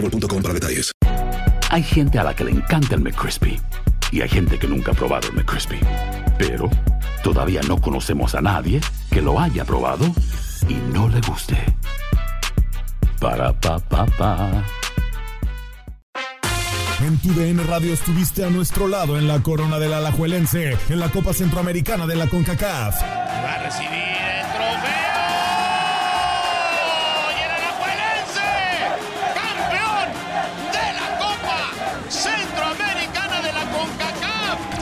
boostmobile.com para detalles. Hay gente a la que le encanta el McCrispy y hay gente que nunca ha probado el McCrispy. Pero todavía no conocemos a nadie que lo haya probado y no le guste. Para pa pa pa. En tu DN Radio estuviste a nuestro lado en la corona del Alajuelense, en la Copa Centroamericana de la CONCACAF. Va a recibir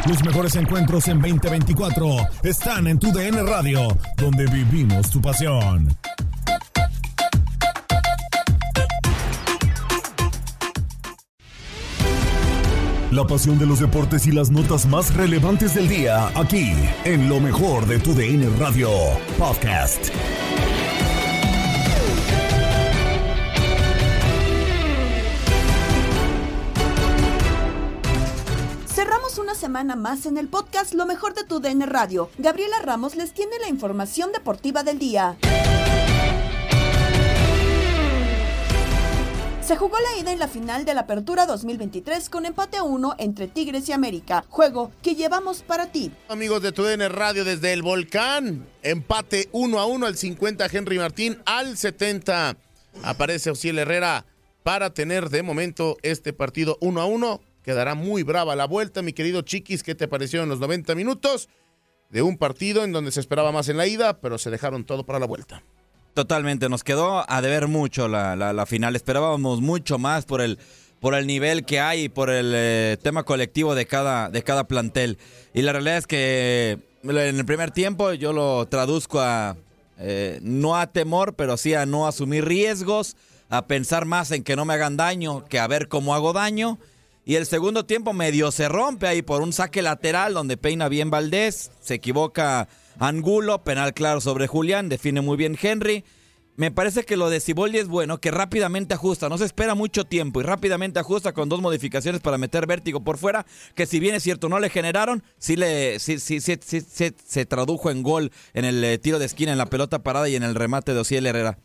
Los mejores encuentros en 2024 están en tu DN Radio, donde vivimos tu pasión. La pasión de los deportes y las notas más relevantes del día, aquí, en lo mejor de tu DN Radio Podcast. Semana más en el podcast Lo mejor de tu DN Radio. Gabriela Ramos les tiene la información deportiva del día. Se jugó la ida en la final de la Apertura 2023 con empate a uno entre Tigres y América, juego que llevamos para ti. Amigos de TUDN Radio desde el volcán, empate 1 a 1 al 50 Henry Martín, al 70 aparece Ociel Herrera para tener de momento este partido 1 a 1. Quedará muy brava la vuelta, mi querido Chiquis, ¿qué te pareció en los 90 minutos de un partido en donde se esperaba más en la ida, pero se dejaron todo para la vuelta? Totalmente, nos quedó a deber mucho la, final. Esperábamos mucho más por el, por el nivel que hay y por el eh, tema colectivo de cada, de cada plantel. Y la realidad es que en el primer tiempo yo lo traduzco a eh, no a temor, pero sí a no asumir riesgos, a pensar más en que no me hagan daño que a ver cómo hago daño. Y el segundo tiempo medio se rompe ahí por un saque lateral donde peina bien Valdés, se equivoca Angulo, penal claro sobre Julián, define muy bien Henry. Me parece que lo de Ciboldi es bueno, que rápidamente ajusta, no se espera mucho tiempo y rápidamente ajusta con dos modificaciones para meter vértigo por fuera, que si bien es cierto no le generaron, sí, le, sí, sí, sí, se tradujo en gol en el eh, tiro de esquina, en la pelota parada y en el remate de Ociel Herrera.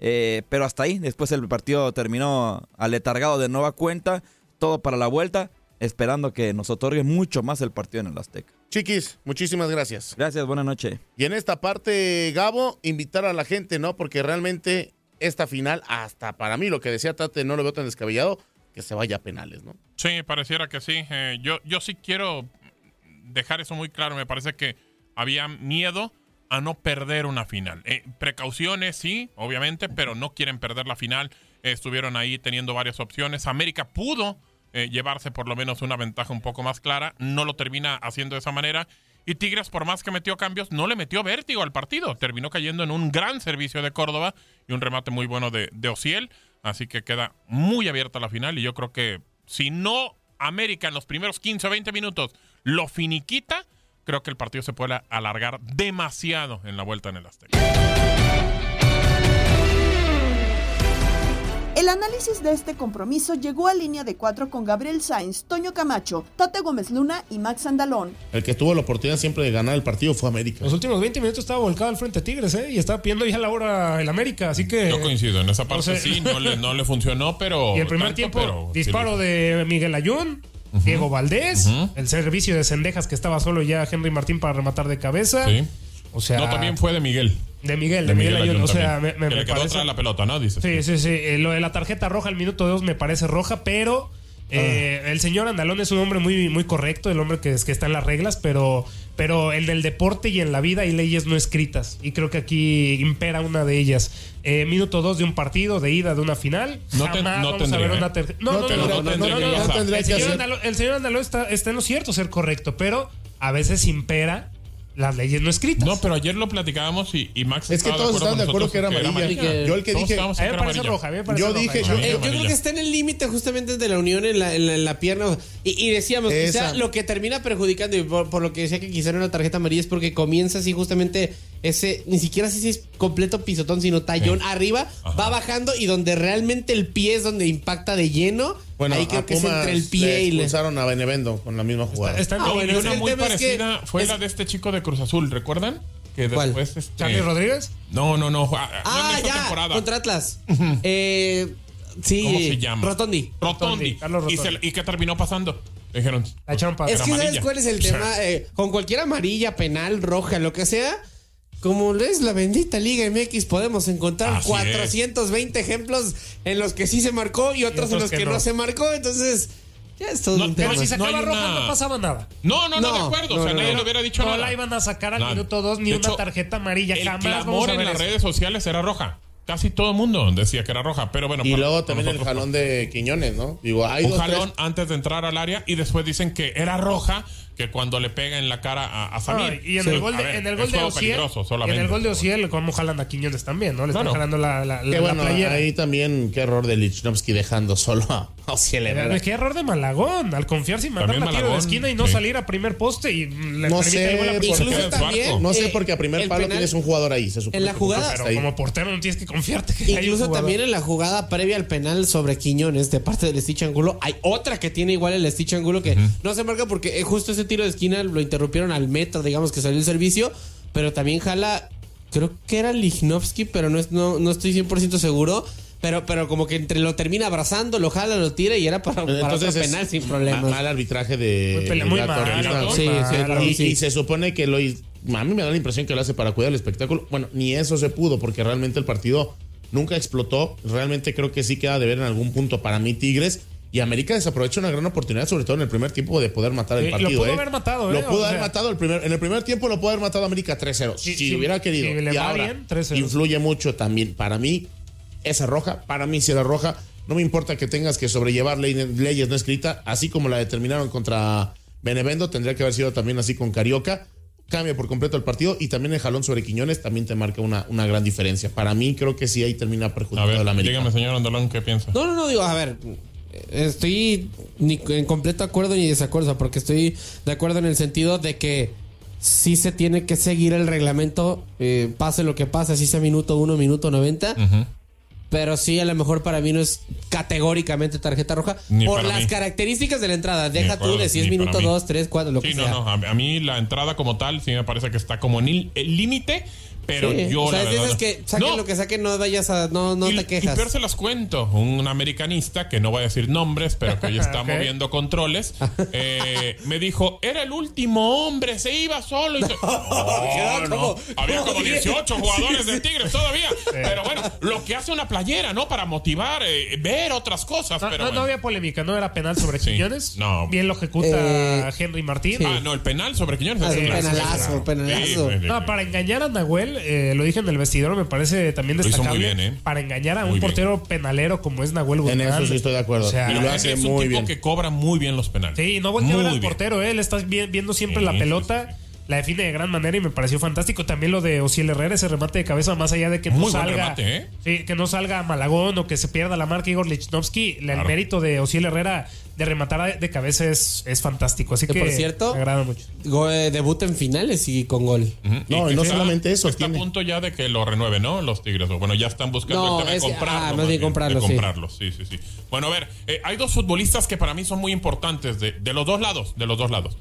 Eh, pero hasta ahí, después el partido terminó aletargado de nueva cuenta, todo para la vuelta, esperando que nos otorgue mucho más el partido en el Azteca. Chiquis, muchísimas gracias. Gracias, buena noche. Y en esta parte, Gabo, invitar a la gente, ¿no? Porque realmente esta final, hasta para mí, lo que decía Tate, no lo veo tan descabellado, que se vaya a penales, ¿no? Sí, pareciera que sí. Eh, yo, yo sí quiero dejar eso muy claro. Me parece que había miedo a no perder una final. Eh, precauciones, sí, obviamente, pero no quieren perder la final. Eh, estuvieron ahí teniendo varias opciones. América pudo eh, llevarse por lo menos una ventaja un poco más clara. No lo termina haciendo de esa manera. Y Tigres, por más que metió cambios, no le metió vértigo al partido. Terminó cayendo en un gran servicio de Córdoba y un remate muy bueno de, de Ociel. Así que queda muy abierta la final. Y yo creo que si no América en los primeros 15 o 20 minutos lo finiquita, creo que el partido se puede alargar demasiado en la vuelta en el Azteca. El análisis de este compromiso llegó a línea de cuatro con Gabriel Sainz, Toño Camacho, Tate Gómez Luna y Max Andalón. El que tuvo la oportunidad siempre de ganar el partido fue América. Los últimos 20 minutos estaba volcado al frente de Tigres, ¿eh? Y estaba pidiendo ya la hora el América, así que. Yo coincido, en esa parte o sea- sí, no le, no le funcionó, pero. Y el primer tanto, tiempo, pero disparo de Miguel Ayun, Diego Valdés, el servicio de Cendejas que estaba solo ya Henry Martín para rematar de cabeza. Sí. O sea. No, también fue de Miguel. De Miguel, de, Miguel, Ayun. O sea, me, me, que le me quedó parece. atrás la pelota, ¿no? Dices. Sí, sí, sí. Eh, lo de la tarjeta roja al minuto 2 me parece roja, pero eh, Ah. el señor Andalón es un hombre muy, muy correcto, el hombre que, es- que está en las reglas, pero, pero el deporte y en la vida hay leyes no escritas. Y creo que aquí impera una de ellas. Eh, minuto 2 de un partido, de ida de una final. No ten- Jamás no vamos tendría, a ver ¿eh? una ter- No no señor hacer. Andalón, el señor Andalón está, está en lo cierto ser correcto, pero a veces impera las leyes no escritas. No, pero ayer lo platicábamos y, y Max Es que todos con estaban de acuerdo nosotros que era amarilla. amarilla. Yo el que Todos dije, a en mí que me era parece amarilla. roja, a mí me parece Yo roja. dije, yo- Eh, yo creo que está en el límite justamente de la unión en la, en la, en la pierna. Y, y decíamos, Esa. quizá lo que termina perjudicando, y por, por lo que decía que quizá era una tarjeta amarilla, es porque comienza así justamente ese, ni siquiera así es completo pisotón, sino tallón arriba, va bajando y donde realmente el pie es donde impacta de lleno. bueno, ahí a creo que es entre el pie le y le... expulsaron a Benevendo con la misma jugada. Está en- Ah, No, bueno, y una muy tema es que parecida fue es- la de este chico de Cruz Azul, ¿recuerdan? Que ¿Cuál? después este, Charlie Rodríguez. No, no, no. ah, no Ah, ya, temporada. contra Atlas. eh, sí, ¿Cómo se llama? Rotondi. Rotondi. ¿Y, Rotondi. se- ¿Y qué terminó pasando? Dijeron. La echaron para Es que ¿sabes cuál es el tema? Eh, con cualquier amarilla, penal, roja, lo que sea, como es la bendita Liga MX, podemos encontrar Así 420 ejemplos en los que sí se marcó y otros, en otros los que, que no. no. se marcó. Entonces, ya es todo No, un pero tema. Pero si no sacaba roja una- no pasaba nada. No, no, no, de No, acuerdo. no, o sea, no, nadie no. le hubiera dicho no nada. la iban a sacar al Nada. minuto 2 ni De una hecho, tarjeta amarilla. El Jamás clamor en las eso. redes sociales era roja. Casi todo el mundo decía que era roja, pero bueno. Y para- luego también el jalón de Quiñones, ¿no? Digo, hay un dos, jalón tres- antes de entrar al área y después dicen que era roja que cuando le pega en la cara a, a Samir. Ah, y en Sí. el gol A de, ver, en el es gol de Ociel, en el gol de Ociel, como jalan a Quiñones también, ¿no? Le están jalando la, la, Que la bueno, playera. ahí también qué error de Lichnowsky dejando solo a Ociel Herrera. Qué error de Malagón, al confiar sin mandar la tiro de esquina y no sí. salir a primer poste y le No sé, Incluso- también. No sé eh, porque a primer palo penal- tienes un jugador ahí. Se supone En la que jugada- Pero ahí. como portero no tienes que confiarte que hay un Incluso también en la jugada previa al penal sobre Quiñones de parte del Stitch Angulo, hay otra que tiene igual el Stitch Angulo que no se marca porque eh, justo ese tiro de esquina lo interrumpieron al metro, digamos que salió el servicio, pero también jala, creo que era Lichnowsky, pero no, es, no, no estoy 100% seguro. Pero, pero como que entre lo termina abrazando, lo jala, lo tira y era para, para otro Entonces es penal sin ma- problemas. Mal arbitraje de. Muy mal, Sí, sí, sí. Y, se supone que lo a mí me da la impresión que lo hace para cuidar el espectáculo. Bueno, ni eso se pudo porque realmente el partido nunca explotó. Realmente creo que sí queda de ver en algún punto para mí Tigres. Y América desaprovecha una gran oportunidad, sobre todo en el primer tiempo, de poder matar el Sí, lo partido. pudo ¿eh? haber matado, Lo ¿eh? pudo O haber sea- matado el primer, en el primer tiempo lo pudo haber matado América 3-0. Sí, si hubiera querido. si le y va ahora bien, 3-0. influye mucho también. Para mí, esa roja, para mí si era roja. No me importa que tengas que sobrellevar ley- leyes no escritas, así como la determinaron contra Benevendo, tendría que haber sido también así con Carioca. Cambia por completo el partido y también el jalón sobre Quiñones también te marca una, una gran diferencia. Para mí, creo que sí ahí termina A perjudicado ver, el América. dígame, señor Andalón, ¿qué piensa? No, no, no, digo, a ver, estoy ni en completo acuerdo ni desacuerdo, porque estoy de acuerdo en el sentido de que sí se tiene que seguir el reglamento, eh, pase lo que pase, así sea minuto uno, minuto 90. Ujú. Pero sí, a lo mejor para mí no es categóricamente tarjeta roja. Ni por las mí. características de la entrada. Deja tú de si es minuto para mí. 2, 3, 4, lo Sí, que no, sea. no. A, a mí la entrada como tal sí me parece que está como en el límite, pero Sí, yo o sea, la es verdad- esas que saquen No, lo que saquen, no vayas a. No, no y, te y quejas. peor se las cuento. Un americanista, que no voy a decir nombres, pero que hoy está moviendo controles, eh, me dijo, era el último hombre, se iba solo. Y se- No, no. como- Había como como 18 diez. jugadores Sí, de sí. Tigres todavía. Pero bueno, lo que hace una playera, ¿no? Para motivar, eh, ver otras cosas. No, pero no, no bueno. había polémica, no era penal sobre Sí, Quiñones. no. Bien lo ejecuta Eh, Henry Martín. sí. Ah, no, el penal sobre Quiñones. Ah, es un penalazo, penalazo. No, para engañar a Nahuel, eh, lo dije en el vestidor, me parece también Lo hizo destacable. muy bien, ¿eh? Para engañar a Muy un bien. portero penalero como es Nahuel Guzmán. En eso sí estoy de acuerdo. O sea, Y lo hace es un muy tipo bien. que cobra muy bien los penales. Sí, no voltea al portero, ¿eh? él está vi- viendo siempre Sí, la pelota. sí, La define de gran manera y me pareció fantástico. También lo de Ociel Herrera, ese remate de cabeza, más allá de que no Muy salga. remate, ¿eh? Sí, que no salga Malagón o que se pierda la marca Igor Lichnowsky. El Claro. mérito de Ociel Herrera de rematar de cabeza es, es fantástico. Así que, Que, por cierto, me agrada mucho. Go- eh, debuta en finales y con gol. No, y no está- solamente eso, Está tiene- a punto ya de que lo renueve, ¿no? Los Tigres. O bueno, ya están buscando No, el tema de es comprarlo. ah, más bien comprarlo, de sí. comprarlo, sí, sí, sí. Bueno, a ver, eh, hay dos futbolistas que para mí son muy importantes de, de los dos lados, de los dos lados.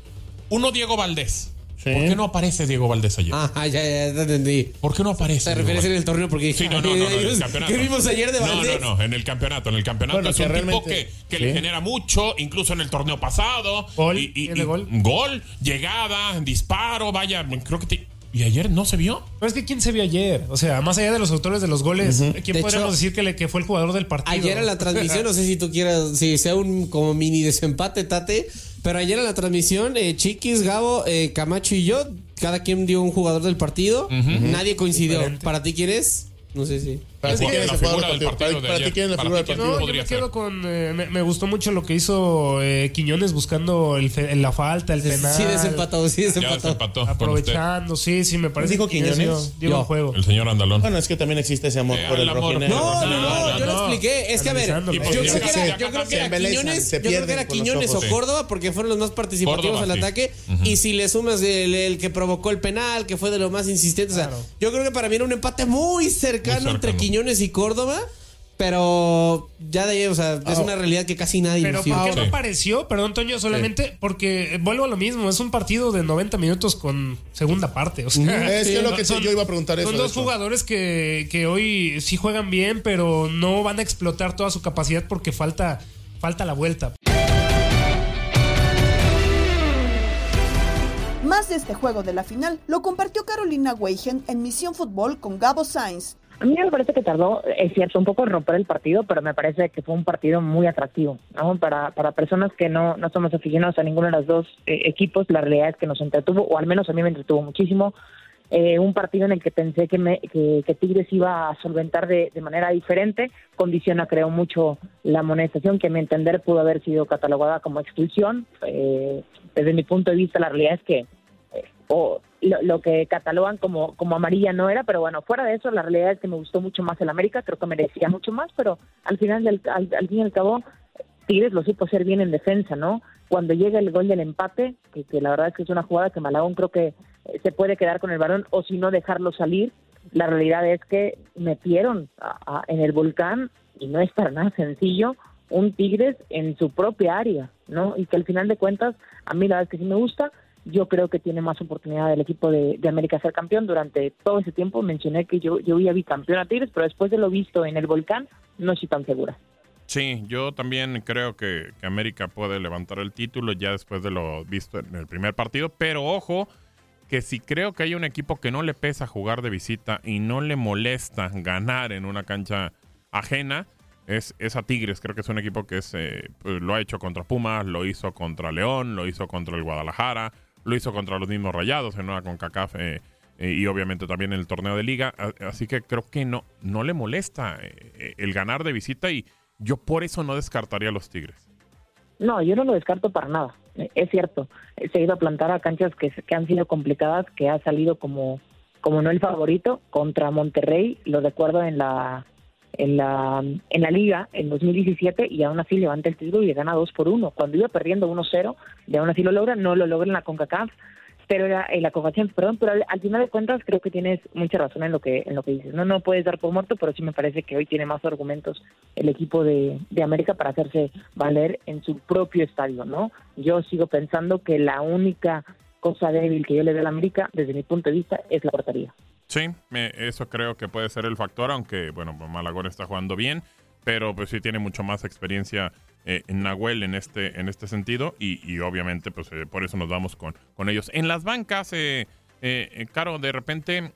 Uno, Diego Valdés. Sí. ¿Por qué no aparece Diego Valdés ayer? Ah, ya, ya, ya entendí. ¿Por qué no aparece? Te Diego refieres en el torneo porque dije, Sí, no, no, no, no, en el "Ay, campeonato. ¿Qué vimos ayer de Valdés? No, no, no, en el campeonato. En el campeonato Bueno, es que un tipo que, que sí. le genera mucho, incluso en el torneo pasado. Gol, Y, y- tiene y- gol. gol, llegada, disparo, vaya, creo que ti- ¿Y ayer no se vio? Pero es que ¿quién se vio ayer? O sea, más allá de los autores de los goles, ¿quién De podríamos hecho, decir que, le, que fue el jugador del partido? Ayer en la transmisión, no sé si tú quieras, si sea un como mini desempate, Tate, pero ayer en la transmisión, eh, Chiquis, Gabo, eh, Camacho y yo, cada quien dio un jugador del partido. Nadie coincidió. Diferente. ¿Para ti quién es? No sé si. Para ti, La ¿quién es el figura del partido? Para ti. ¿quién es la Para figura del ti, ¿quién partido? No, yo me quedo ser. con. eh, me, me gustó mucho lo que hizo eh, Quiñones buscando el fe- la falta, el penal. Sí, desempatado, sí, desempatado. Aprovechando, sí, sí, me parece dijo que Quiñones buen juego. El señor Andalón. Bueno, es que también existe ese amor Eh, por el el amor rojinegro. No, no, no, No, yo lo no. expliqué. Es que a ver, yo creo que era, sí, yo creo que se era embelezan, Quiñones, yo creo que pierden era los Quiñones o. Córdoba porque fueron los más participativos al ataque. Y si le sumas el, el que provocó el penal, que fue de lo más insistente. O sea, Claro. yo creo que para mí era un empate muy cercano, Muy cercano. entre Quiñones y Córdoba. Pero ya de ahí, o sea, es una realidad que casi nadie Pero dio. ¿por qué Sí. no apareció? Perdón, Toño, solamente porque vuelvo a lo mismo. Es un partido de 90 minutos con segunda parte. O sea, Es que lo que son- yo iba a preguntar eso. Son dos jugadores que, que hoy sí juegan bien, pero no van a explotar toda su capacidad porque falta, falta la vuelta. Más de este juego de la final lo compartió Carolina Weigen en Misión Fútbol con Gabo Sainz. A mí me parece que tardó, es cierto, un poco en romper el partido, pero me parece que fue un partido muy atractivo, ¿no? Para, para personas que no, no somos aficionados a ninguno de los dos eh, equipos, la realidad es que nos entretuvo, o al menos a mí me entretuvo muchísimo. Eh, un partido en el que pensé que, me, que, Tigres iba a solventar de, de manera diferente, condiciona creo mucho la amonestación, que a mi entender pudo haber sido catalogada como expulsión. Eh, desde mi punto de vista, la realidad es que eh, o lo, lo que catalogan como, como amarilla no era, pero bueno, fuera de eso, la realidad es que me gustó mucho más el América, creo que merecía mucho más, pero al final, del, al, al fin y al cabo, Tigres lo supo hacer bien en defensa, ¿no? Cuando llega el gol del empate, que, la verdad es que es una jugada que Malagón creo que eh, se puede quedar con el balón o si no dejarlo salir, la realidad es que metieron a- en el volcán, y no es para nada sencillo, un Tigres en su propia área, ¿no? Y que al final de cuentas, a mí la verdad es que sí me gusta, yo creo que tiene más oportunidad el equipo de, América ser campeón. Durante todo ese tiempo mencioné que yo, yo ya vi campeón a Tigres, pero después de lo visto en el volcán, no estoy tan segura. Sí, yo también creo que, que América puede levantar el título ya después de lo visto en el primer partido, pero ojo que si creo que hay un equipo que no le pesa jugar de visita y no le molesta ganar en una cancha ajena, es, es a Tigres. Creo que es un equipo que es, eh, pues, lo ha hecho contra Pumas, lo hizo contra León, lo hizo contra el Guadalajara, lo hizo contra los mismos Rayados en una CONCACAF eh, eh, y obviamente también en el torneo de liga. Así que creo que no, no le molesta eh, eh, el ganar de visita y yo por eso no descartaría a los Tigres. No, yo no lo descarto para nada. Es cierto, se ha ido a plantar a canchas que, que han sido complicadas, que ha salido como, como no el favorito contra Monterrey, lo recuerdo en la en la en la liga en 2017 y aún así levanta el título y le gana 2 por 1. Cuando iba perdiendo 1-0, y aún así lo logra, no lo logra en la CONCACAF, pero era en la CONCACAF, perdón, pero al, al final de cuentas creo que tienes mucha razón en lo que en lo que dices. No no puedes dar por muerto, pero sí me parece que hoy tiene más argumentos el equipo de, de América para hacerse valer en su propio estadio, ¿no? Yo sigo pensando que la única cosa débil que yo le veo a la América, desde mi punto de vista, es la portería. Sí, me- eso creo que puede ser el factor, aunque, bueno, Malagón está jugando bien, pero pues sí tiene mucho más experiencia eh, en Nahuel en este, en este sentido y, y obviamente pues eh, por eso nos vamos con, con ellos. En las bancas, eh, eh, Caro, de repente, mm,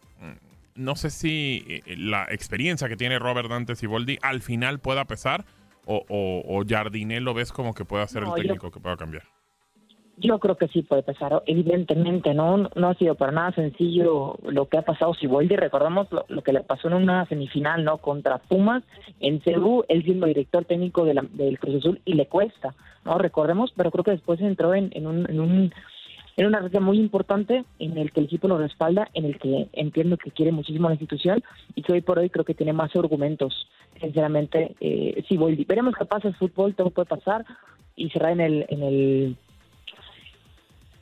no sé si la experiencia que tiene Robert Dante Siboldi al final pueda pesar o, o, o Jardiné lo ves como que pueda ser No, el yo- técnico que pueda cambiar. Yo creo que sí puede pasar, evidentemente, no no ha sido para nada sencillo lo que ha pasado Siboldi, recordamos lo, que le pasó en una semifinal, ¿no? Contra Pumas, en Cebu, él siendo director técnico de la- del Cruz Azul y le cuesta, ¿no? Recordemos, pero creo que después entró en, en un... En un en una racha muy importante en el que el equipo lo respalda, en el que entiendo que quiere muchísimo la institución y que hoy por hoy creo que tiene más argumentos, sinceramente, eh, Siboldi. Veremos qué pasa, es fútbol, todo puede pasar y cerrar en el, en el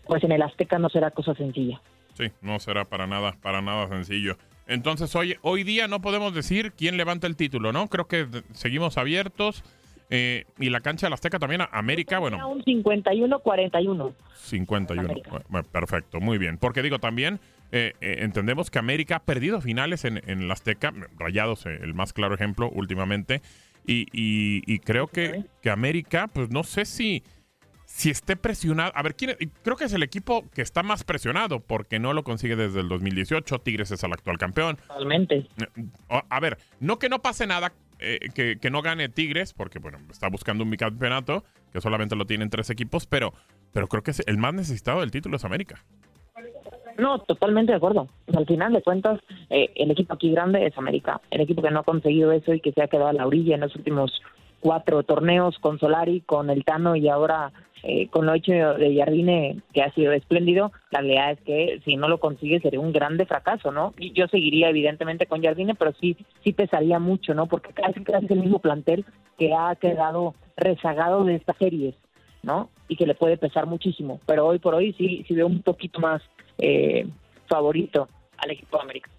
pues en el Azteca no será cosa sencilla. Sí, no será para nada, para nada sencillo. Entonces hoy, hoy día no podemos decir quién levanta el título, ¿no? Creo que seguimos abiertos. eh, y la cancha del Azteca también, América, bueno, un 51-41. 51. América. Bueno, perfecto, muy bien. Porque digo, también eh, eh, entendemos que América ha perdido finales en, en el Azteca, Rayados, eh, el más claro ejemplo últimamente. Y, y- y creo que, que América, pues no sé si, si esté presionado. A ver, ¿quién, creo que es el equipo que está más presionado porque no lo consigue desde el 2018. Tigres es el actual campeón. Totalmente. A ver, no que no pase nada, eh, que, que, no gane Tigres, porque bueno, está buscando un bicampeonato, que solamente lo tienen tres equipos, pero, pero creo que es el más necesitado del título es América. No, totalmente de acuerdo. Al final de cuentas, eh, el equipo aquí grande es América. El equipo que no ha conseguido eso y que se ha quedado a la orilla en los últimos cuatro torneos con Solari, con el Tano y ahora eh, con lo hecho de Jardine, que ha sido espléndido, la realidad es que si no lo consigue sería un grande fracaso, ¿no? Y yo seguiría evidentemente con Jardine, pero sí sí pesaría mucho, ¿no? Porque casi casi el mismo plantel que ha quedado rezagado de estas series, ¿no? Y que le puede pesar muchísimo. Pero hoy por hoy sí, sí veo un poquito más eh, favorito al equipo de América.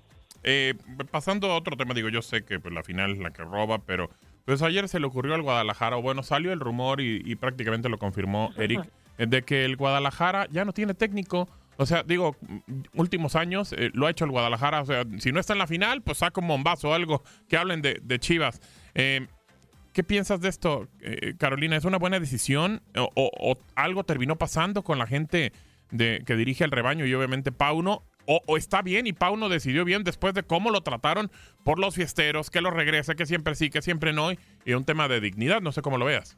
Eh, pasando a otro tema, digo, yo sé que pues, la final es la que roba, pero pues ayer se le ocurrió al Guadalajara, o bueno, salió el rumor y, prácticamente lo confirmó Eric, de que el Guadalajara ya no tiene técnico. O sea, digo, últimos años eh, lo ha hecho el Guadalajara. O sea, si no está en la final, pues saca un bombazo o algo que hablen de, Chivas. Eh, ¿Qué piensas de esto, eh, Carolina? ¿Es una buena decisión o, algo terminó pasando con la gente de, que dirige el rebaño y obviamente Pauno? O, está bien y Pauno decidió bien después de cómo lo trataron por los fiesteros, que lo regrese, que siempre sí, que siempre no, y un tema de dignidad, no sé cómo lo veas.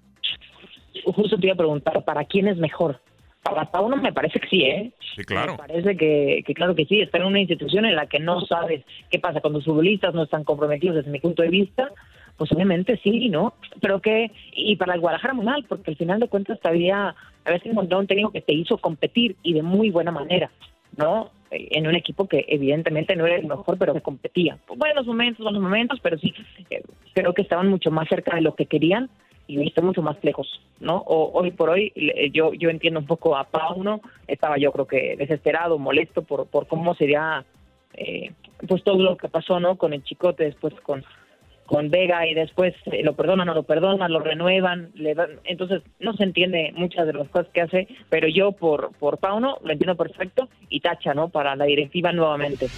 Justo te iba a preguntar, ¿para quién es mejor? Para Pauno me parece que sí, ¿eh? Sí, claro. Me parece que, claro que sí, está en una institución en la que no sabes qué pasa cuando los futbolistas no están comprometidos desde mi punto de vista, pues obviamente sí, ¿no? Pero que, y para el Guadalajara muy mal, porque al final de cuentas todavía a veces encontró un técnico que te hizo competir y de muy buena manera, ¿no? en un equipo que evidentemente no era el mejor, pero que competía. Buenos momentos, buenos momentos, pero sí, eh, creo que estaban mucho más cerca de lo que querían y visto mucho más lejos, ¿no? O, hoy por hoy, yo yo entiendo un poco a Pauno, estaba yo creo que desesperado, molesto por, por cómo sería, eh, pues todo lo que pasó, ¿no? Con el Chicote, después con con Vega y después eh, lo perdonan o lo perdonan, lo renuevan, le dan, entonces no se entiende muchas de las cosas que hace, pero yo por por Pauno lo entiendo perfecto y tacha, ¿no? Para la directiva nuevamente.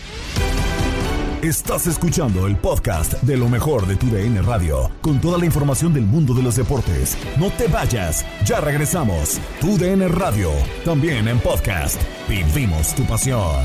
Estás escuchando el podcast de lo mejor de tu DN Radio, con toda la información del mundo de los deportes. No te vayas, ya regresamos. Tu DN Radio, también en podcast. Vivimos tu pasión.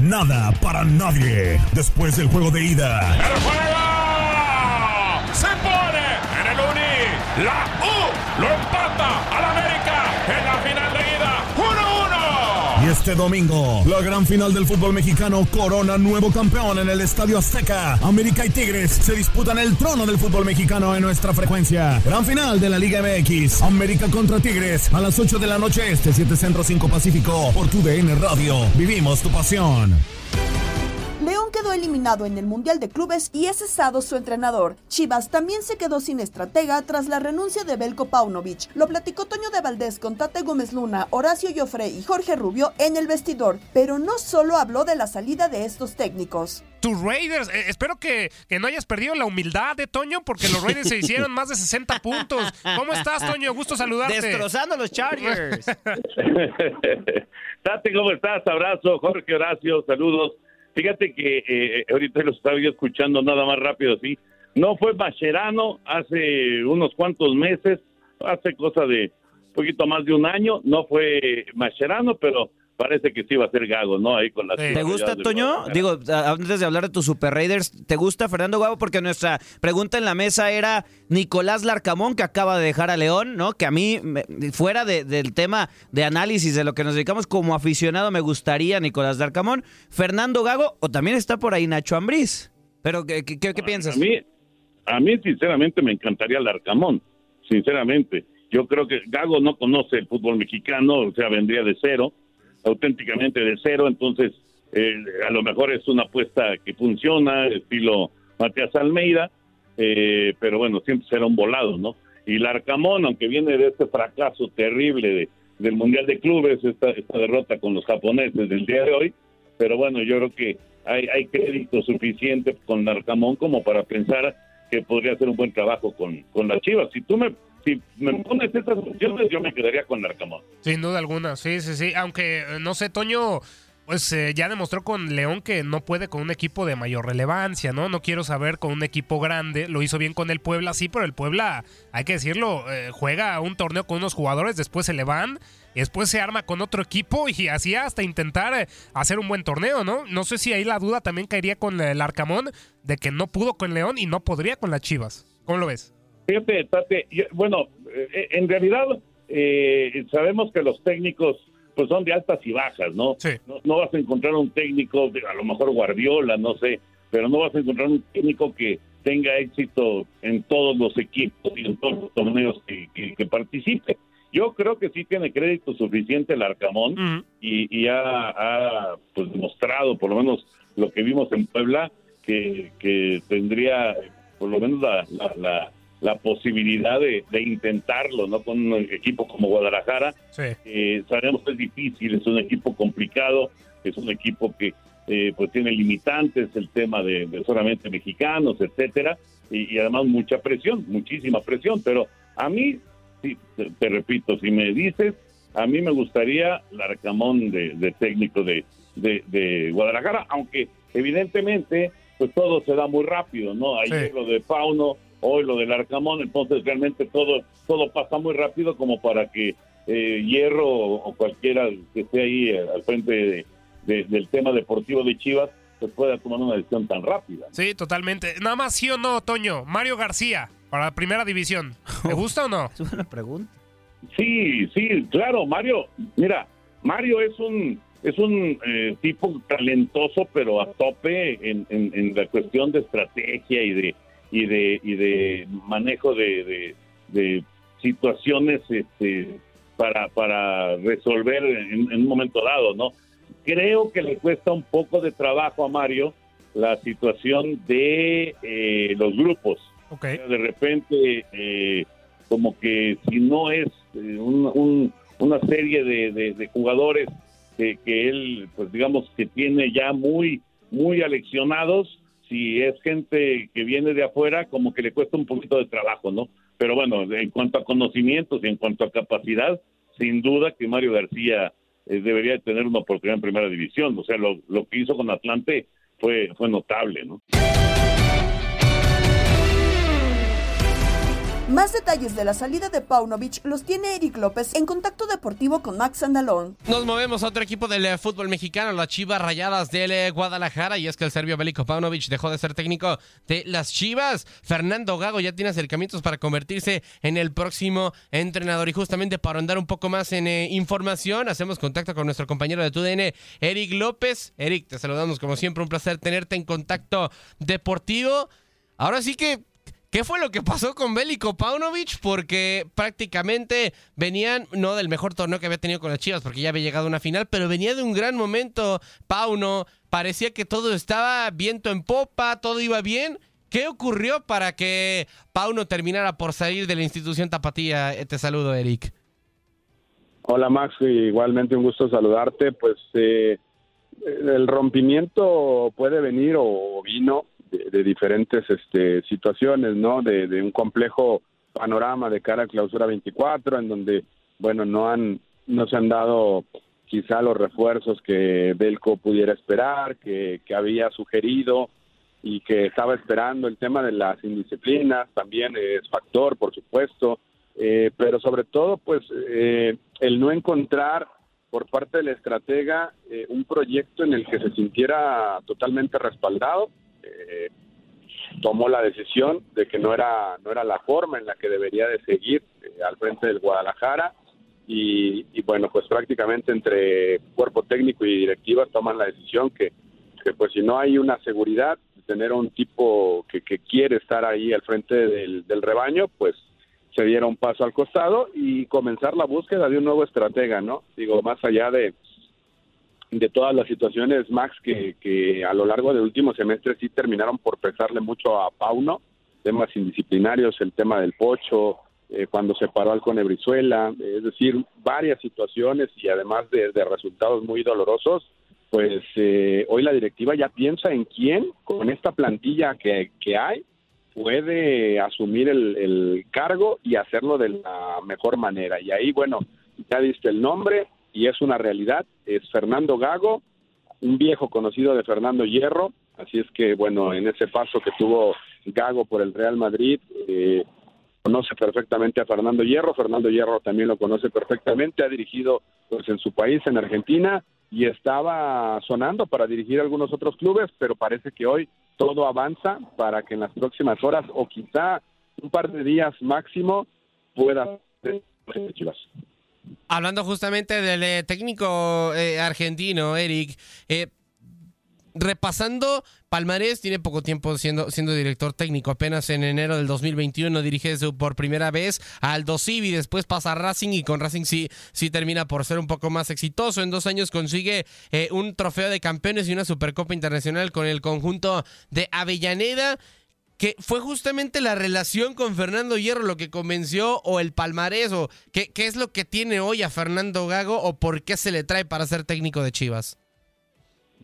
Nada para nadie. Después del juego de ida. ¡El juego! Se pone en el Uni. La este domingo, la gran final del fútbol mexicano corona nuevo campeón en el Estadio Azteca. América y Tigres se disputan el trono del fútbol mexicano en nuestra frecuencia. Gran final de la Liga MX. América contra Tigres a las 8 de la noche este 7 Centro 5 Pacífico por tu DN Radio. Vivimos tu pasión. León quedó eliminado en el Mundial de Clubes y es cesado su entrenador. Chivas también se quedó sin estratega tras la renuncia de Belko Paunovic. Lo platicó Toño de Valdés con Tate Gómez Luna, Horacio Joffre y Jorge Rubio en el vestidor, pero no solo habló de la salida de estos técnicos. Tus Raiders, eh, espero que, que, no hayas perdido la humildad de Toño porque los Raiders se hicieron más de 60 puntos. ¿Cómo estás, Toño? Gusto saludarte. Destrozando los Chargers. Tate, ¿cómo estás? Abrazo, Jorge Horacio, saludos. Fíjate que eh, ahorita lo estaba escuchando nada más rápido así. No fue Bacherano hace unos cuantos meses, hace cosa de poquito más de un año, no fue Mascherano, pero parece que sí va a ser Gago, ¿no? Ahí con la ¿Te gusta, Toño? Digo, antes de hablar de tus Super Raiders, ¿te gusta Fernando Gago? Porque nuestra pregunta en la mesa era Nicolás Larcamón, que acaba de dejar a León, ¿no? Que a mí, fuera del tema de análisis de lo que nos dedicamos como aficionado, me gustaría Nicolás Larcamón. Fernando Gago, o también está por ahí Nacho Ambriz. Pero, ¿qué, qué, piensas? A mí, a mí, sinceramente, me encantaría Larcamón, sinceramente. Yo creo que Gago no conoce el fútbol mexicano, o sea, vendría de cero auténticamente de cero, entonces eh, a lo mejor es una apuesta que funciona, estilo Matías Almeida, eh, pero bueno, siempre será un volado, ¿no? Y el Arcamón, aunque viene de este fracaso terrible de, del Mundial de Clubes, esta, esta derrota con los japoneses del día de hoy, pero bueno, yo creo que hay, hay crédito suficiente con Arcamón como para pensar que podría hacer un buen trabajo con, con las Chivas. Si tú me, si me pones estas opciones, yo me quedaría con Arcamón. Sin duda alguna, sí, sí, sí. Aunque, eh, no sé, Toño, pues eh, ya demostró con León que no puede con un equipo de mayor relevancia, ¿no? No quiero saber con un equipo grande. Lo hizo bien con el Puebla, sí, pero el Puebla, hay que decirlo, eh, juega un torneo con unos jugadores, después se le van, después se arma con otro equipo y así hasta intentar hacer un buen torneo, ¿no? No sé si ahí la duda también caería con el Arcamón de que no pudo con León y no podría con las Chivas. ¿Cómo lo ves? Fíjate, Tate, yo- bueno, eh, en realidad eh, sabemos que los técnicos pues son de altas y bajas, ¿no? ¿no? no vas a encontrar un técnico, a lo mejor Guardiola, no sé, pero no vas a encontrar un técnico que tenga éxito en todos los equipos y en todos los torneos que, que- que participe. Yo creo que sí tiene crédito suficiente el Arcamón y, y ha, ha, pues, demostrado, por lo menos lo que vimos en Puebla, que, que tendría por lo menos la, la, la- la posibilidad de, de intentarlo, ¿no? Con un equipo como Guadalajara. Sí. Eh, sabemos que es difícil, es un equipo complicado, es un equipo que eh, pues tiene limitantes, el tema de, de solamente mexicanos, etcétera, y, y además mucha presión, muchísima presión, pero a mí, sí, te, te repito, si me dices, a mí me gustaría el arcamón de, de técnico de, de, Guadalajara, aunque evidentemente pues todo se da muy rápido, ¿no? Ayer lo de Pauno, hoy lo del Arcamón, entonces realmente todo todo pasa muy rápido como para que eh, Hierro o cualquiera que esté ahí eh, al frente de- de- del tema deportivo de Chivas pues pueda tomar una decisión tan rápida. Sí, totalmente. Nada más sí o no, Toño. Mario García, para la primera división. ¿Te gusta o no? Es una pregunta. Sí, sí, claro, Mario. Mira, Mario es un es un eh, tipo talentoso, pero a tope en, en- en la cuestión de estrategia y de y de y de manejo de, de- de situaciones este, para para resolver en, en un momento dado, ¿no? Creo que le cuesta un poco de trabajo a Mario la situación de eh, los grupos. O sea, De repente, eh, como que si no es eh, un- un- una serie de, de- de jugadores que, que él, pues digamos, que tiene ya muy, muy aleccionados, si es gente que viene de afuera, como que le cuesta un poquito de trabajo, ¿no? Pero bueno, en cuanto a conocimientos y en cuanto a capacidad, sin duda que Mario García eh, debería de tener una oportunidad en primera división. O sea, lo, lo que hizo con Atlante fue, fue notable, ¿no? Más detalles de la salida de Paunovic los tiene Eric López en contacto deportivo con Max Andalón. Nos movemos a otro equipo del eh, fútbol mexicano, las Chivas Rayadas del eh, Guadalajara, y es que el serbio Bélico Paunovic dejó de ser técnico de las Chivas. Fernando Gago ya tiene acercamientos para convertirse en el próximo entrenador. Y justamente para andar un poco más en eh, información, hacemos contacto con nuestro compañero de TUDN, Eric López. Eric, te saludamos como siempre, un placer tenerte en contacto deportivo. Ahora sí que ¿Qué fue lo que pasó con Bélico Paunovic? Porque prácticamente venían, no del mejor torneo que había tenido con las Chivas, porque ya había llegado a una final, pero venía de un gran momento. Pauno, parecía que todo estaba viento en popa, todo iba bien. ¿Qué ocurrió para que Pauno terminara por salir de la institución tapatía? Eh, Te saludo, Eric. Hola Max, igualmente un gusto saludarte. Pues eh, el rompimiento puede venir o vino de, diferentes este, situaciones, ¿no? De, de un complejo panorama de cara a clausura 24, en donde, bueno, no han, no se han dado quizá los refuerzos que Belco pudiera esperar, que, que había sugerido y que estaba esperando. El tema de las indisciplinas también es factor, por supuesto, eh, pero sobre todo, pues, eh, el no encontrar por parte del estratega eh, un proyecto en el que se sintiera totalmente respaldado. Eh, tomó la decisión de que no era no era la forma en la que debería de seguir eh, al frente del Guadalajara. Y, bueno pues prácticamente entre cuerpo técnico y directivas toman la decisión que, pues si no hay una seguridad tener un tipo que, que quiere estar ahí al frente del, del rebaño pues se diera un paso al costado y comenzar la búsqueda de un nuevo estratega no digo más allá de de todas las situaciones, Max, que, que a lo largo del último semestre sí terminaron por pesarle mucho a Pauno. temas indisciplinarios, el tema del pocho, eh, cuando se paró al Conebrizuela, es decir, varias situaciones y además de, de resultados muy dolorosos, pues eh, hoy la directiva ya piensa en quién con esta plantilla que, que hay puede asumir el, el cargo y hacerlo de la mejor manera. Y ahí, bueno, ya diste el nombre y es una realidad, es Fernando Gago, un viejo conocido de Fernando Hierro, así es que, bueno, en ese paso que tuvo Gago por el Real Madrid, eh, conoce perfectamente a Fernando Hierro, Fernando Hierro también lo conoce perfectamente, ha dirigido pues en su país, en Argentina, y estaba sonando para dirigir algunos otros clubes, pero parece que hoy todo avanza para que en las próximas horas o quizá un par de días máximo pueda ser Chivas. Hablando justamente del eh, técnico eh, argentino, Eric, eh, repasando Palmarés, tiene poco tiempo siendo, siendo director técnico. Apenas en enero del 2021 dirige por primera vez a Aldo Civi, después pasa a Racing y con Racing sí, sí termina por ser un poco más exitoso. En dos años consigue un trofeo de campeones y una Supercopa Internacional con el conjunto de Avellaneda que fue justamente la relación con Fernando Hierro lo que convenció o el palmarés o qué, qué es lo que tiene hoy a Fernando Gago o por qué se le trae para ser técnico de Chivas.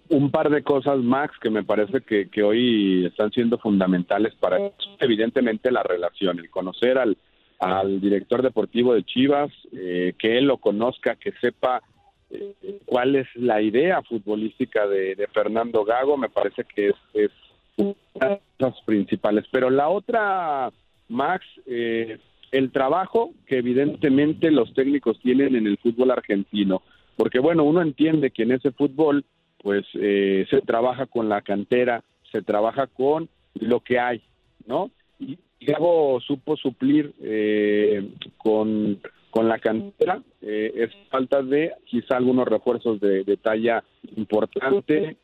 un par de cosas, Max, que me parece que, que hoy están siendo fundamentales para. Evidentemente la relación, el conocer al, al director deportivo de Chivas, eh, que él lo conozca, que sepa eh, cuál es la idea futbolística de, de Fernando Gago, me parece que es, principales. Pero la otra, Max, eh, el trabajo que evidentemente los técnicos tienen en el fútbol argentino, porque bueno, uno entiende que en ese fútbol pues eh, se trabaja con la cantera, se trabaja con lo que hay, ¿no? Y Gago supo suplir eh, con, con la cantera, eh, es falta de quizá algunos refuerzos de, de talla importante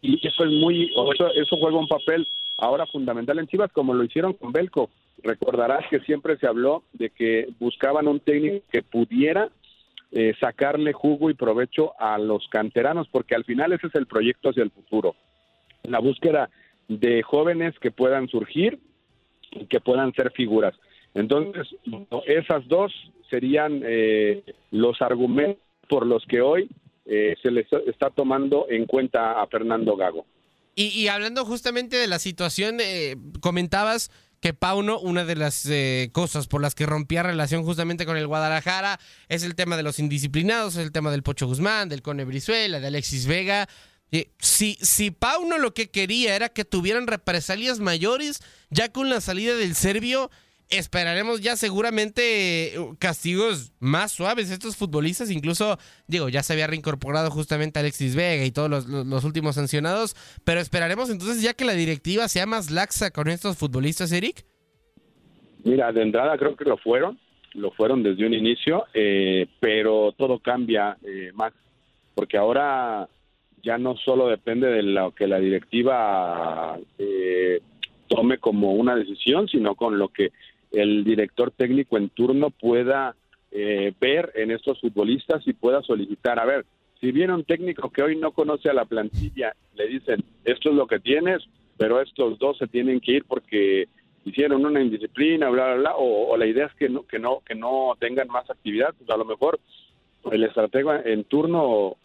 y eso es muy, eso, eso juega un papel ahora fundamental en Chivas como lo hicieron con Belco. Recordarás que siempre se habló de que buscaban un técnico que pudiera eh, sacarle jugo y provecho a los canteranos, porque al final ese es el proyecto hacia el futuro. La búsqueda de jóvenes que puedan surgir y que puedan ser figuras. Entonces, esas dos serían eh, los argumentos por los que hoy eh, se les está tomando en cuenta a Fernando Gago. Y, y hablando justamente de la situación, eh, comentabas que Pauno, una de las eh, cosas por las que rompía relación justamente con el Guadalajara, es el tema de los indisciplinados, es el tema del Pocho Guzmán, del Cone Brizuela, de Alexis Vega. Eh, si, si Pauno lo que quería era que tuvieran represalias mayores, ya con la salida del serbio, esperaremos ya seguramente eh, castigos más suaves. Estos futbolistas, incluso, digo, ya se había reincorporado justamente Alexis Vega y todos los, los- últimos sancionados, pero esperaremos entonces ya que la directiva sea más laxa con estos futbolistas, Eric. Mira, de entrada creo que lo fueron, lo fueron desde un inicio, eh, pero todo cambia, eh, Max, porque ahora ya no solo depende de lo que la directiva eh, tome como una decisión, sino con lo que el director técnico en turno pueda eh, ver en estos futbolistas y pueda solicitar. A ver, si viene un técnico que hoy no conoce a la plantilla, le dicen, esto es lo que tienes, pero estos dos se tienen que ir porque hicieron una indisciplina, bla, bla, bla, o, la idea es que no, que no, que no tengan más actividad, pues a lo mejor el estratega en turno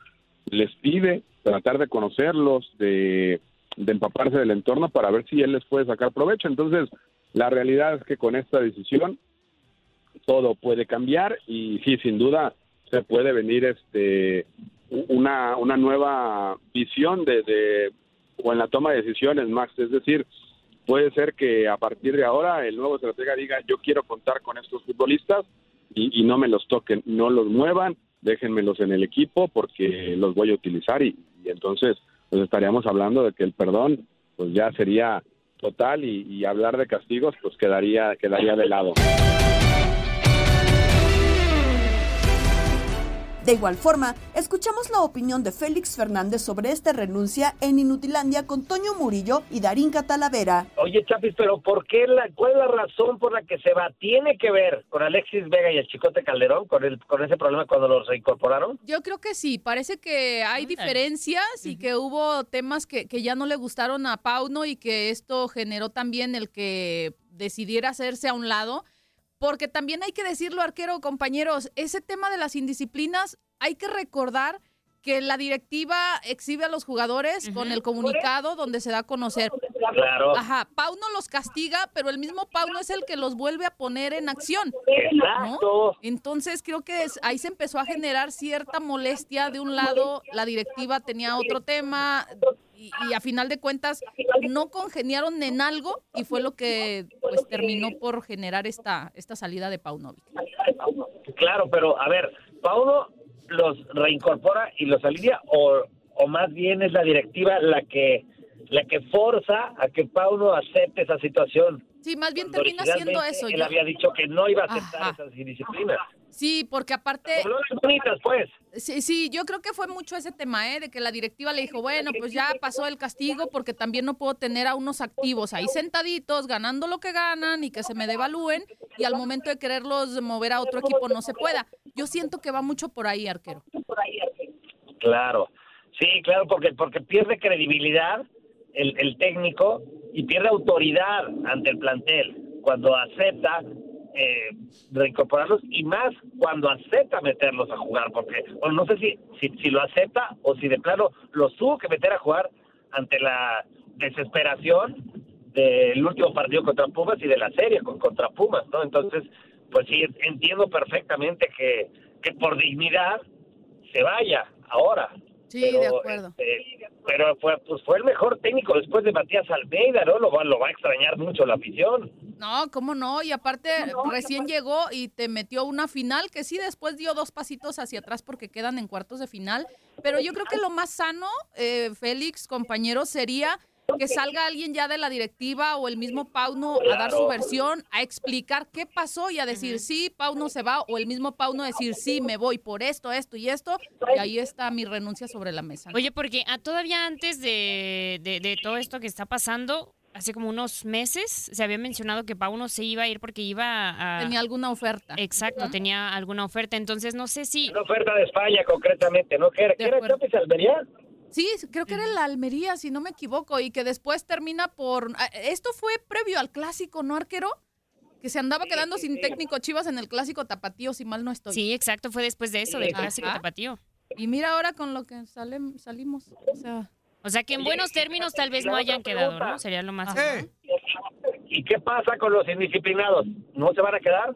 les pide tratar de conocerlos, de, de empaparse del entorno para ver si él les puede sacar provecho. Entonces, la realidad es que con esta decisión todo puede cambiar y sí, sin duda se puede venir este una, una nueva visión de, de o en la toma de decisiones, Max. Es decir, puede ser que a partir de ahora el nuevo estratega diga yo quiero contar con estos futbolistas y, y no me los toquen, no los muevan, déjenmelos en el equipo porque los voy a utilizar y, y entonces pues estaríamos hablando de que el perdón pues ya sería total y, y hablar de castigos pues quedaría quedaría de lado. De igual forma, escuchamos la opinión de Félix Fernández sobre esta renuncia en Inutilandia con Toño Murillo y Darín Catalavera. Oye, Chapis, pero ¿por qué la, ¿cuál es la razón por la que se va? ¿Tiene que ver con Alexis Vega y el Chicote Calderón, con, el, con ese problema cuando los reincorporaron? Yo creo que sí, parece que hay diferencias y que hubo temas que, que ya no le gustaron a Pauno y que esto generó también el que decidiera hacerse a un lado. Porque también hay que decirlo, arquero, compañeros, ese tema de las indisciplinas, hay que recordar que la directiva exhibe a los jugadores con el comunicado donde se da a conocer. Claro. Ajá, Pauno los castiga, pero el mismo Pauno es el que los vuelve a poner en acción. Exacto. Entonces creo que es- ahí se empezó a generar cierta molestia. De un lado, la directiva tenía otro tema y, y a final de cuentas no congeniaron en algo y fue lo que pues terminó por generar esta, esta salida de Paunovic. Claro, pero a ver, ¿Pauno los reincorpora y los alinea o, o más bien es la directiva la que la que forza a que Pauno acepte esa situación? Sí, más bien Cuando termina siendo eso. Él yo- había dicho que no iba a aceptar Ajá. esas indisciplinas. Sí, porque aparte... Las bonitas, pues. Sí, sí, yo creo que fue mucho ese tema, ¿eh? De que la directiva le dijo, bueno, pues ya pasó el castigo porque también no puedo tener a unos activos ahí sentaditos, ganando lo que ganan y que se me devalúen y al momento de quererlos mover a otro equipo no se pueda. Yo siento que va mucho por ahí, arquero. Claro, sí, claro, porque porque pierde credibilidad el, el técnico y pierde autoridad ante el plantel cuando acepta eh, reincorporarlos y más cuando acepta meterlos a jugar, porque bueno, no sé si, si, si lo acepta o si de plano los tuvo que meter a jugar ante la desesperación del último partido contra Pumas y de la serie con, contra Pumas, ¿no? Entonces, pues sí, entiendo perfectamente que, que por dignidad se vaya ahora. Sí, Pero, de acuerdo. este, pero fue, pues fue el mejor técnico después de Matías Almeida, ¿no? Lo va, lo va a extrañar mucho la afición. No, cómo no, y aparte recién llegó y te metió una final que sí después dio dos pasitos hacia atrás porque quedan en cuartos de final, pero yo creo que lo más sano, eh, Félix, compañeros, sería que salga alguien ya de la directiva o el mismo Pauno a dar su versión, a explicar qué pasó y a decir sí, Pauno se va, o el mismo Pauno decir sí, me voy por esto, esto y esto, y ahí está mi renuncia sobre la mesa. Oye, porque ah, todavía antes de, de- de todo esto que está pasando, hace como unos meses, se había mencionado que Pauno se iba a ir porque iba a... Tenía alguna oferta. Exacto, tenía alguna oferta. Entonces, no sé si... Una oferta de España concretamente, ¿no? ¿Qué era, ¿qué era Almería? Sí, creo que era la Almería, si no me equivoco, y que después termina por... ah, Esto fue previo al clásico, ¿no, arquero? Que se andaba quedando sin técnico Chivas en el clásico tapatío, si mal no estoy. Sí, exacto, fue después de eso, del clásico tapatío. Y mira ahora con lo que sale, salimos. O sea, O sea que en buenos términos tal vez no hayan quedado, ¿no? Sería lo más... ¿Y qué pasa con los indisciplinados? ¿No se van a quedar?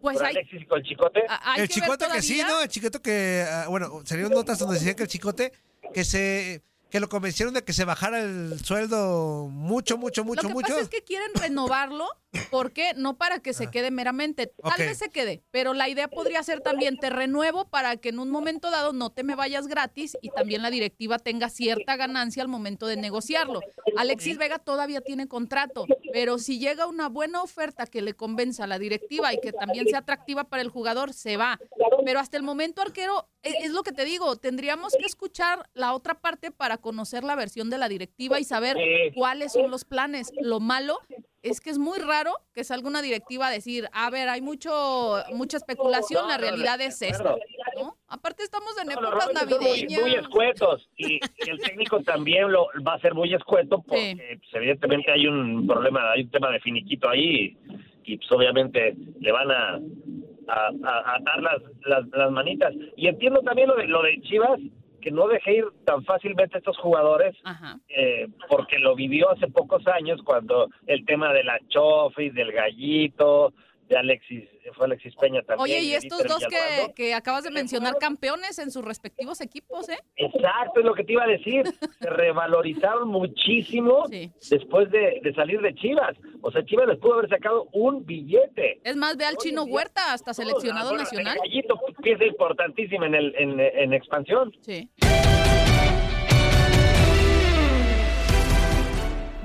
Pues ¿Por hay- Alexis y con el Chicote? el chicote que sí, ¿no? El chicote que, ah, bueno, salieron notas donde decían que el chicote que se que lo convencieron de que se bajara el sueldo mucho, mucho, mucho, lo que mucho. pasa es que quieren renovarlo, porque no para que se quede meramente, tal vez se quede, pero la idea podría ser también te renuevo para que en un momento dado no te me vayas gratis y también la directiva tenga cierta ganancia al momento de negociarlo. Alexis Vega todavía tiene contrato, pero si llega una buena oferta que le convenza a la directiva y que también sea atractiva para el jugador, se va. Pero hasta el momento, arquero, e- es lo que te digo, tendríamos que escuchar la otra parte para conocer la versión de la directiva y saber Sí. cuáles son los planes. Lo malo es que es muy raro que salga una directiva a decir, a ver, hay mucho mucha especulación, la No, no, realidad es esta. ¿no? Aparte estamos en No, épocas muy, navideñas. muy escuetos y, y el técnico también lo va a ser muy escueto porque pues, evidentemente hay un problema, hay un tema de finiquito ahí y, y, pues obviamente le van a, a, a- a atar las, las, las manitas. Y entiendo también lo de, lo de Chivas, que no deje ir tan fácilmente a estos jugadores eh, porque lo vivió hace pocos años cuando el tema de la Chofis, del Gallito, de Alexis, fue Alexis Peña también. Oye, y estos Dieter dos que, que acabas de mencionar, campeones en sus respectivos equipos, ¿eh? Exacto, es lo que te iba a decir. Se revalorizaron muchísimo después de, de salir de Chivas. O sea, Chivas les pudo haber sacado un billete. Es más, ve al chino Huerta, hasta seleccionado Bueno, nacional. el Gallito, pieza importantísima en, el, en, en expansión. Sí.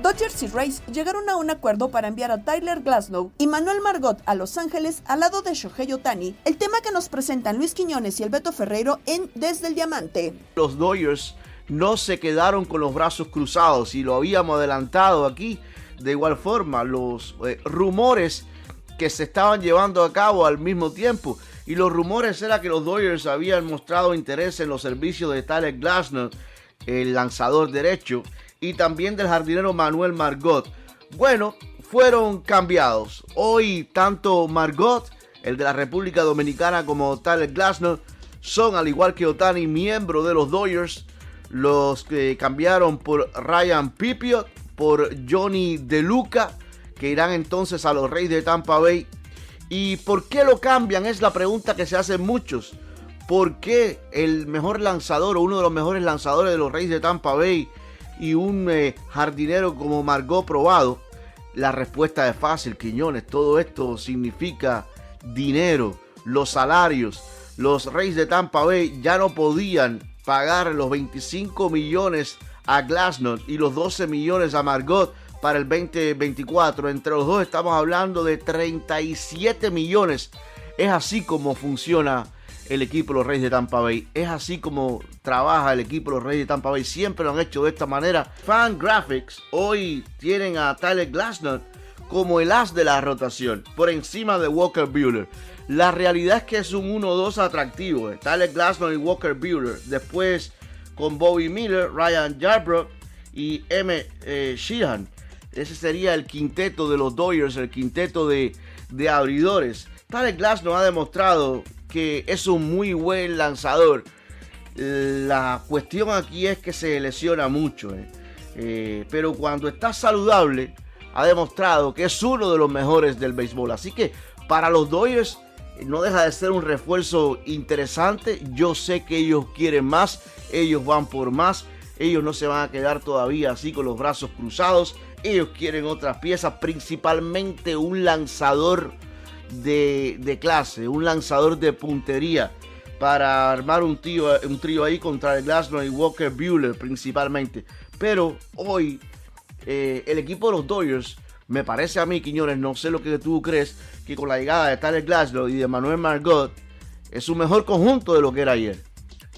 Dodgers y Rays llegaron a un acuerdo para enviar a Tyler Glasnow y Manuel Margot a Los Ángeles al lado de Shohei Otani, el tema que nos presentan Luis Quiñones y el Beto Ferreiro en Desde el Diamante. Los Dodgers no se quedaron con los brazos cruzados y lo habíamos adelantado aquí. De igual forma, los eh, rumores que se estaban llevando a cabo al mismo tiempo. Y los rumores era que los Dodgers habían mostrado interés en los servicios de Tyler Glasnow, el lanzador derecho, y también del jardinero Manuel Margot. Bueno, fueron cambiados. Hoy tanto Margot, el de la República Dominicana, como Tyler Glasnow son, al igual que Otani, miembros de los Dodgers. Los que cambiaron por Ryan Pipiot, por Johnny DeLuca, que irán entonces a los Reyes de Tampa Bay. ¿Y por qué lo cambian? Es la pregunta que se hacen muchos. ¿Por qué el mejor lanzador o uno de los mejores lanzadores de los Reyes de Tampa Bay y un eh, jardinero como Margot probado? La respuesta es fácil, Quiñones. Todo esto significa dinero, los salarios. Los Reyes de Tampa Bay ya no podían pagar los 25 millones a Glasnow y los 12 millones a Margot para el 2024. Entre los dos estamos hablando de 37 millones. Es así como funciona el equipo de los Reyes de Tampa Bay. Es así como trabaja el equipo de los Reyes de Tampa Bay. Siempre lo han hecho de esta manera. Fan Graphics hoy tienen a Tyler Glasnow como el as de la rotación por encima de Walker Buehler. La realidad es que es un 1-2 atractivo. Eh. Tyler y Walker Buehler. Después con Bobby Miller, Ryan Yarbrough y M. Eh, Sheehan. Ese sería el quinteto de los Dodgers, el quinteto de, abridores. Tyler Glasnow ha demostrado que es un muy buen lanzador. La cuestión aquí es que se lesiona mucho. Eh. Eh, pero cuando está saludable, ha demostrado que es uno de los mejores del béisbol. Así que para los Dodgers no deja de ser un refuerzo interesante. Yo sé que ellos quieren más, ellos van por más, ellos no se van a quedar todavía así con los brazos cruzados. Ellos quieren otras piezas, principalmente un lanzador de, clase, un lanzador de puntería para armar un trío, un trío ahí contra el Glasnow y Walker Buehler principalmente. Pero hoy eh, el equipo de los Dodgers me parece a mí, Quiñones, no sé lo que tú crees, que con la llegada de Tyler Glasgow y de Manuel Margot es un mejor conjunto de lo que era ayer.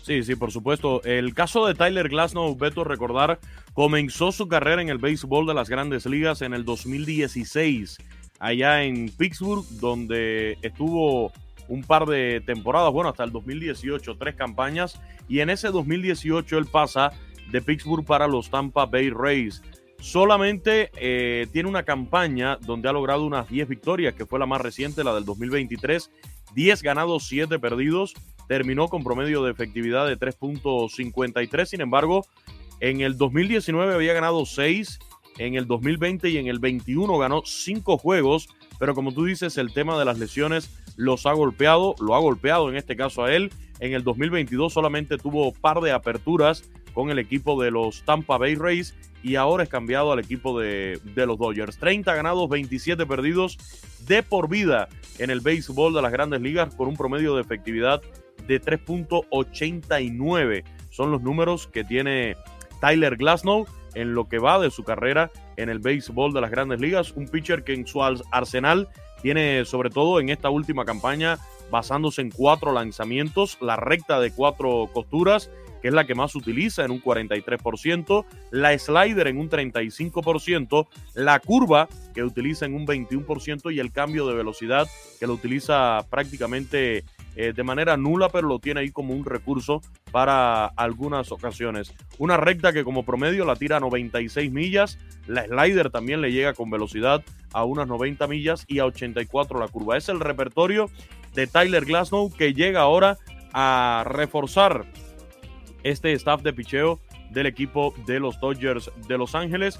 Sí, sí, por supuesto. El caso de Tyler Glasnow, Beto, recordar, comenzó su carrera en el béisbol de las grandes ligas en el 2016, allá en Pittsburgh, donde estuvo un par de temporadas, bueno, hasta el 2018, tres campañas, y en ese 2018 él pasa de Pittsburgh para los Tampa Bay Rays. Solamente eh, tiene una campaña donde ha logrado unas 10 victorias, que fue la más reciente, la del 2023. 10 ganados, 7 perdidos. Terminó con promedio de efectividad de 3.53. Sin embargo, en el 2019 había ganado 6. En el 2020 y en el 21 ganó 5 juegos. Pero como tú dices, el tema de las lesiones los ha golpeado. Lo ha golpeado en este caso a él. En el 2022 solamente tuvo par de aperturas con el equipo de los Tampa Bay Rays y ahora es cambiado al equipo de, los Dodgers. 30 ganados, 27 perdidos de por vida en el béisbol de las grandes ligas con un promedio de efectividad de 3.89. Son los números que tiene Tyler Glasnow en lo que va de su carrera en el béisbol de las grandes ligas. Un pitcher que en su arsenal tiene sobre todo en esta última campaña basándose en cuatro lanzamientos, la recta de cuatro costuras que es la que más utiliza en un 43%, la slider en un 35%, la curva que utiliza en un 21% y el cambio de velocidad que lo utiliza prácticamente eh, de manera nula, pero lo tiene ahí como un recurso para algunas ocasiones. Una recta que como promedio la tira a 96 millas, la slider también le llega con velocidad a unas 90 millas y a 84 la curva. Es el repertorio de Tyler Glasnow que llega ahora a reforzar este staff de picheo del equipo de los Dodgers de Los Ángeles.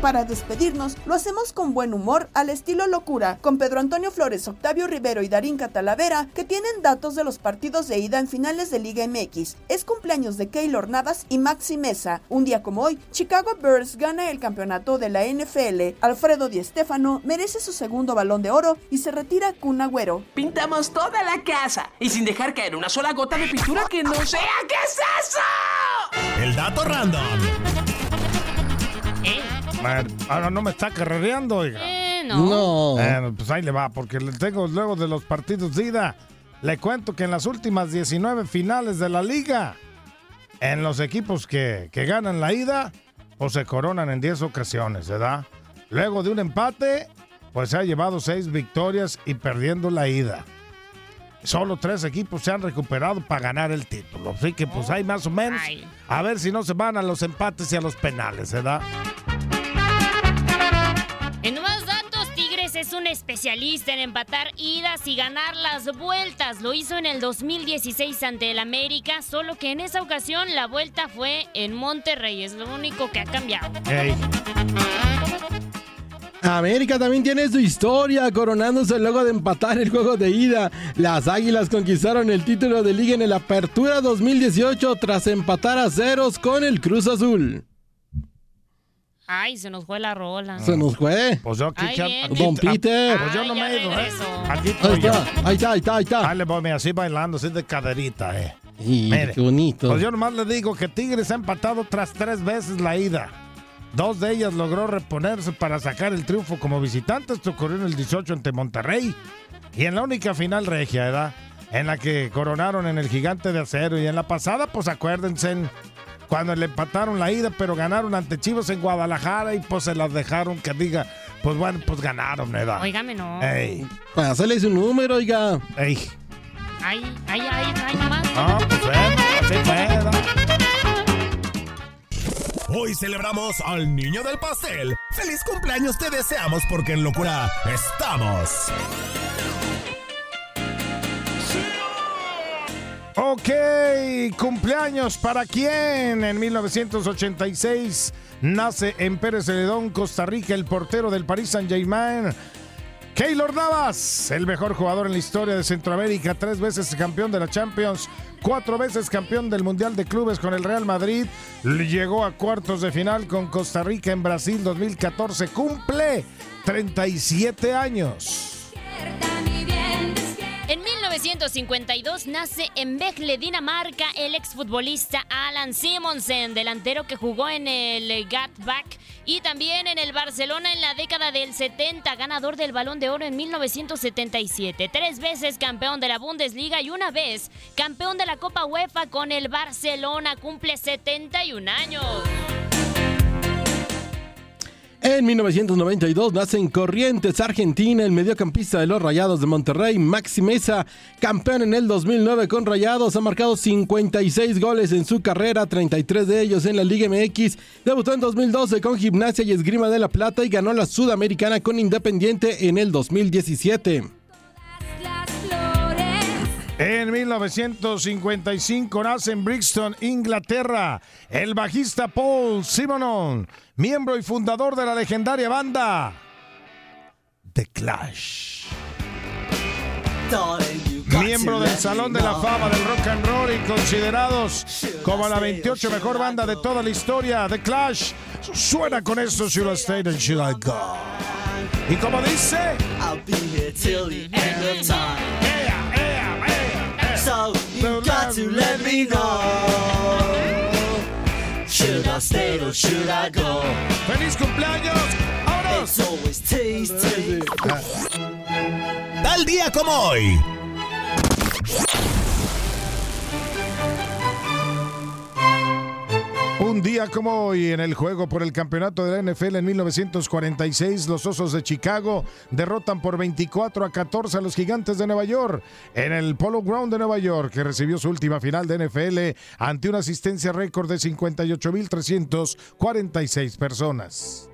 Para despedirnos, lo hacemos con buen humor al estilo locura, con Pedro Antonio Flores, Octavio Rivero y Darín Catalavera, que tienen datos de los partidos de ida en finales de Liga MX. Es cumpleaños de Keylor Navas y Maxi Mesa. Un día como hoy, Chicago Bears gana el campeonato de la NFL. Alfredo Di Stéfano merece su segundo balón de oro y se retira Kun Agüero. Pintamos toda la casa y sin dejar caer una sola gota de pintura que no sea. ¿Qué es eso? El dato random. Ahora no me está carrereando, oiga. Eh, no. Pues ahí le va, porque le tengo luego de los partidos de ida. Le cuento que en las últimas 19 finales de la liga, en los equipos que, que ganan la ida, pues se coronan en 10 ocasiones, ¿verdad? Luego de un empate, pues se ha llevado 6 victorias y perdiendo la ida. Solo tres equipos se han recuperado para ganar el título. Así que pues hay más o menos. A ver si no se van a los empates y a los penales, ¿verdad? En más datos, Tigres es un especialista en empatar idas y ganar las vueltas. Lo hizo en el 2016 ante el América, solo que en esa ocasión la vuelta fue en Monterrey. Es lo único que ha cambiado. América también tiene su historia, coronándose luego de empatar el juego de ida. Las Águilas conquistaron el título de liga en el Apertura 2018 tras empatar a ceros con el Cruz Azul. Ay, se nos fue la rola. Se nos fue. Pues yo Ahí viene. aquí- Don Peter. Pues yo no Ay, me ya he ido, ¿eh? regreso. Aquí Ahí estoy yo. está, ahí está, ahí está, ahí está. Dale, Bobby, así bailando, así de caderita, eh. Y Mire, qué bonito. Pues yo nomás le digo que Tigres ha empatado tras tres veces la ida. Dos de ellas logró reponerse para sacar el triunfo como visitante. Esto ocurrió en el 18 ante Monterrey. Y en la única final regia, ¿verdad? En la que coronaron en el gigante de acero. Y en la pasada, pues acuérdense, en- cuando le empataron la ida, pero ganaron ante Chivos en Guadalajara y pues se las dejaron que diga, pues bueno, pues ganaron, ¿verdad? Óigame, no. Ey, Pásale su número, oiga. ey. Ay, ay, ay, ay, nomás. No, pues bueno, así fue. Hoy celebramos al niño del pastel. ¡Feliz cumpleaños te deseamos porque en locura estamos! Ok, cumpleaños para quién? En 1986 nace en Pérez Celedón, Costa Rica, el portero del Paris Saint-Germain. Keylor Navas, el mejor jugador en la historia de Centroamérica, tres veces campeón de la Champions, cuatro veces campeón del Mundial de Clubes con el Real Madrid, llegó a cuartos de final con Costa Rica en Brasil 2014, cumple 37 años. En 1952 nace en Bechtle, Dinamarca, el exfutbolista Alan Simonsen, delantero que jugó en el Gatback y también en el Barcelona en la década del 70, ganador del Balón de Oro en 1977, tres veces campeón de la Bundesliga y una vez campeón de la Copa UEFA con el Barcelona, cumple 71 años. En 1992 nace en Corrientes, Argentina, el mediocampista de los Rayados de Monterrey, Maxi Mesa, campeón en el 2009 con Rayados, ha marcado 56 goles en su carrera, 33 de ellos en la Liga MX, debutó en 2012 con Gimnasia y Esgrima de la Plata y ganó la Sudamericana con Independiente en el 2017. En 1955 nace en Brixton, Inglaterra, el bajista Paul Simonon, miembro y fundador de la legendaria banda The Clash. Miembro del Salón de la Fama del Rock and Roll y considerados como la 28 mejor banda de toda la historia, The Clash. Suena con esto, Should I Stay and Should I Go? Y como dice... I'll be here till the end of time. So you got to let me know. Should I stay or should I go? ¡Feliz cumpleaños! It's always tease. Tal día como hoy. Un día como hoy, en el juego por el campeonato de la NFL en 1946, los Osos de Chicago derrotan por 24 a 14 a los Gigantes de Nueva York en el Polo Ground de Nueva York, que recibió su última final de NFL ante una asistencia récord de 58.346 personas.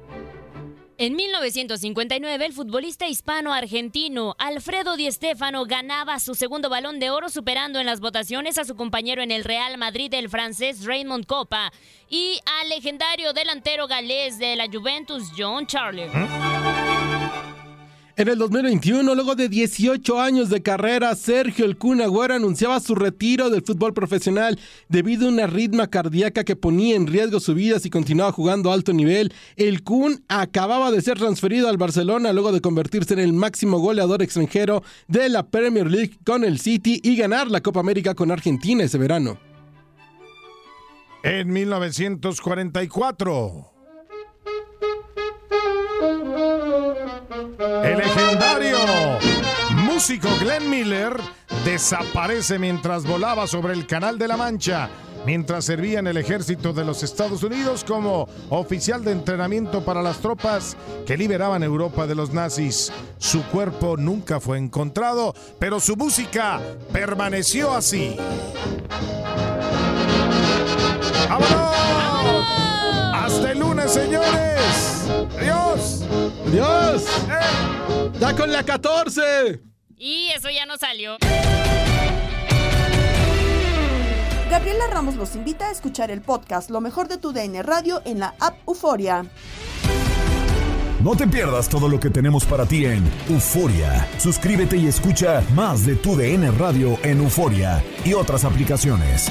En 1959, el futbolista hispano-argentino Alfredo Di Stéfano ganaba su segundo balón de oro superando en las votaciones a su compañero en el Real Madrid, el francés Raymond Copa, y al legendario delantero galés de la Juventus, John Charlie. En el 2021, luego de 18 años de carrera, Sergio El Kun Agüero anunciaba su retiro del fútbol profesional debido a una ritma cardíaca que ponía en riesgo su vida si continuaba jugando a alto nivel. El Kun acababa de ser transferido al Barcelona luego de convertirse en el máximo goleador extranjero de la Premier League con el City y ganar la Copa América con Argentina ese verano. En 1944. El legendario músico Glenn Miller desaparece mientras volaba sobre el Canal de la Mancha, mientras servía en el ejército de los Estados Unidos como oficial de entrenamiento para las tropas que liberaban Europa de los nazis. Su cuerpo nunca fue encontrado, pero su música permaneció así. ¡Vámonos! ¡Hasta el lunes, señores! ¡Adiós! ¡Dios! ¡Ya con la 14! Y eso ya no salió. Gabriela Ramos los invita a escuchar el podcast Lo mejor de tu DN Radio en la app Euforia. No te pierdas todo lo que tenemos para ti en Euforia. Suscríbete y escucha más de tu DN Radio en Euforia y otras aplicaciones.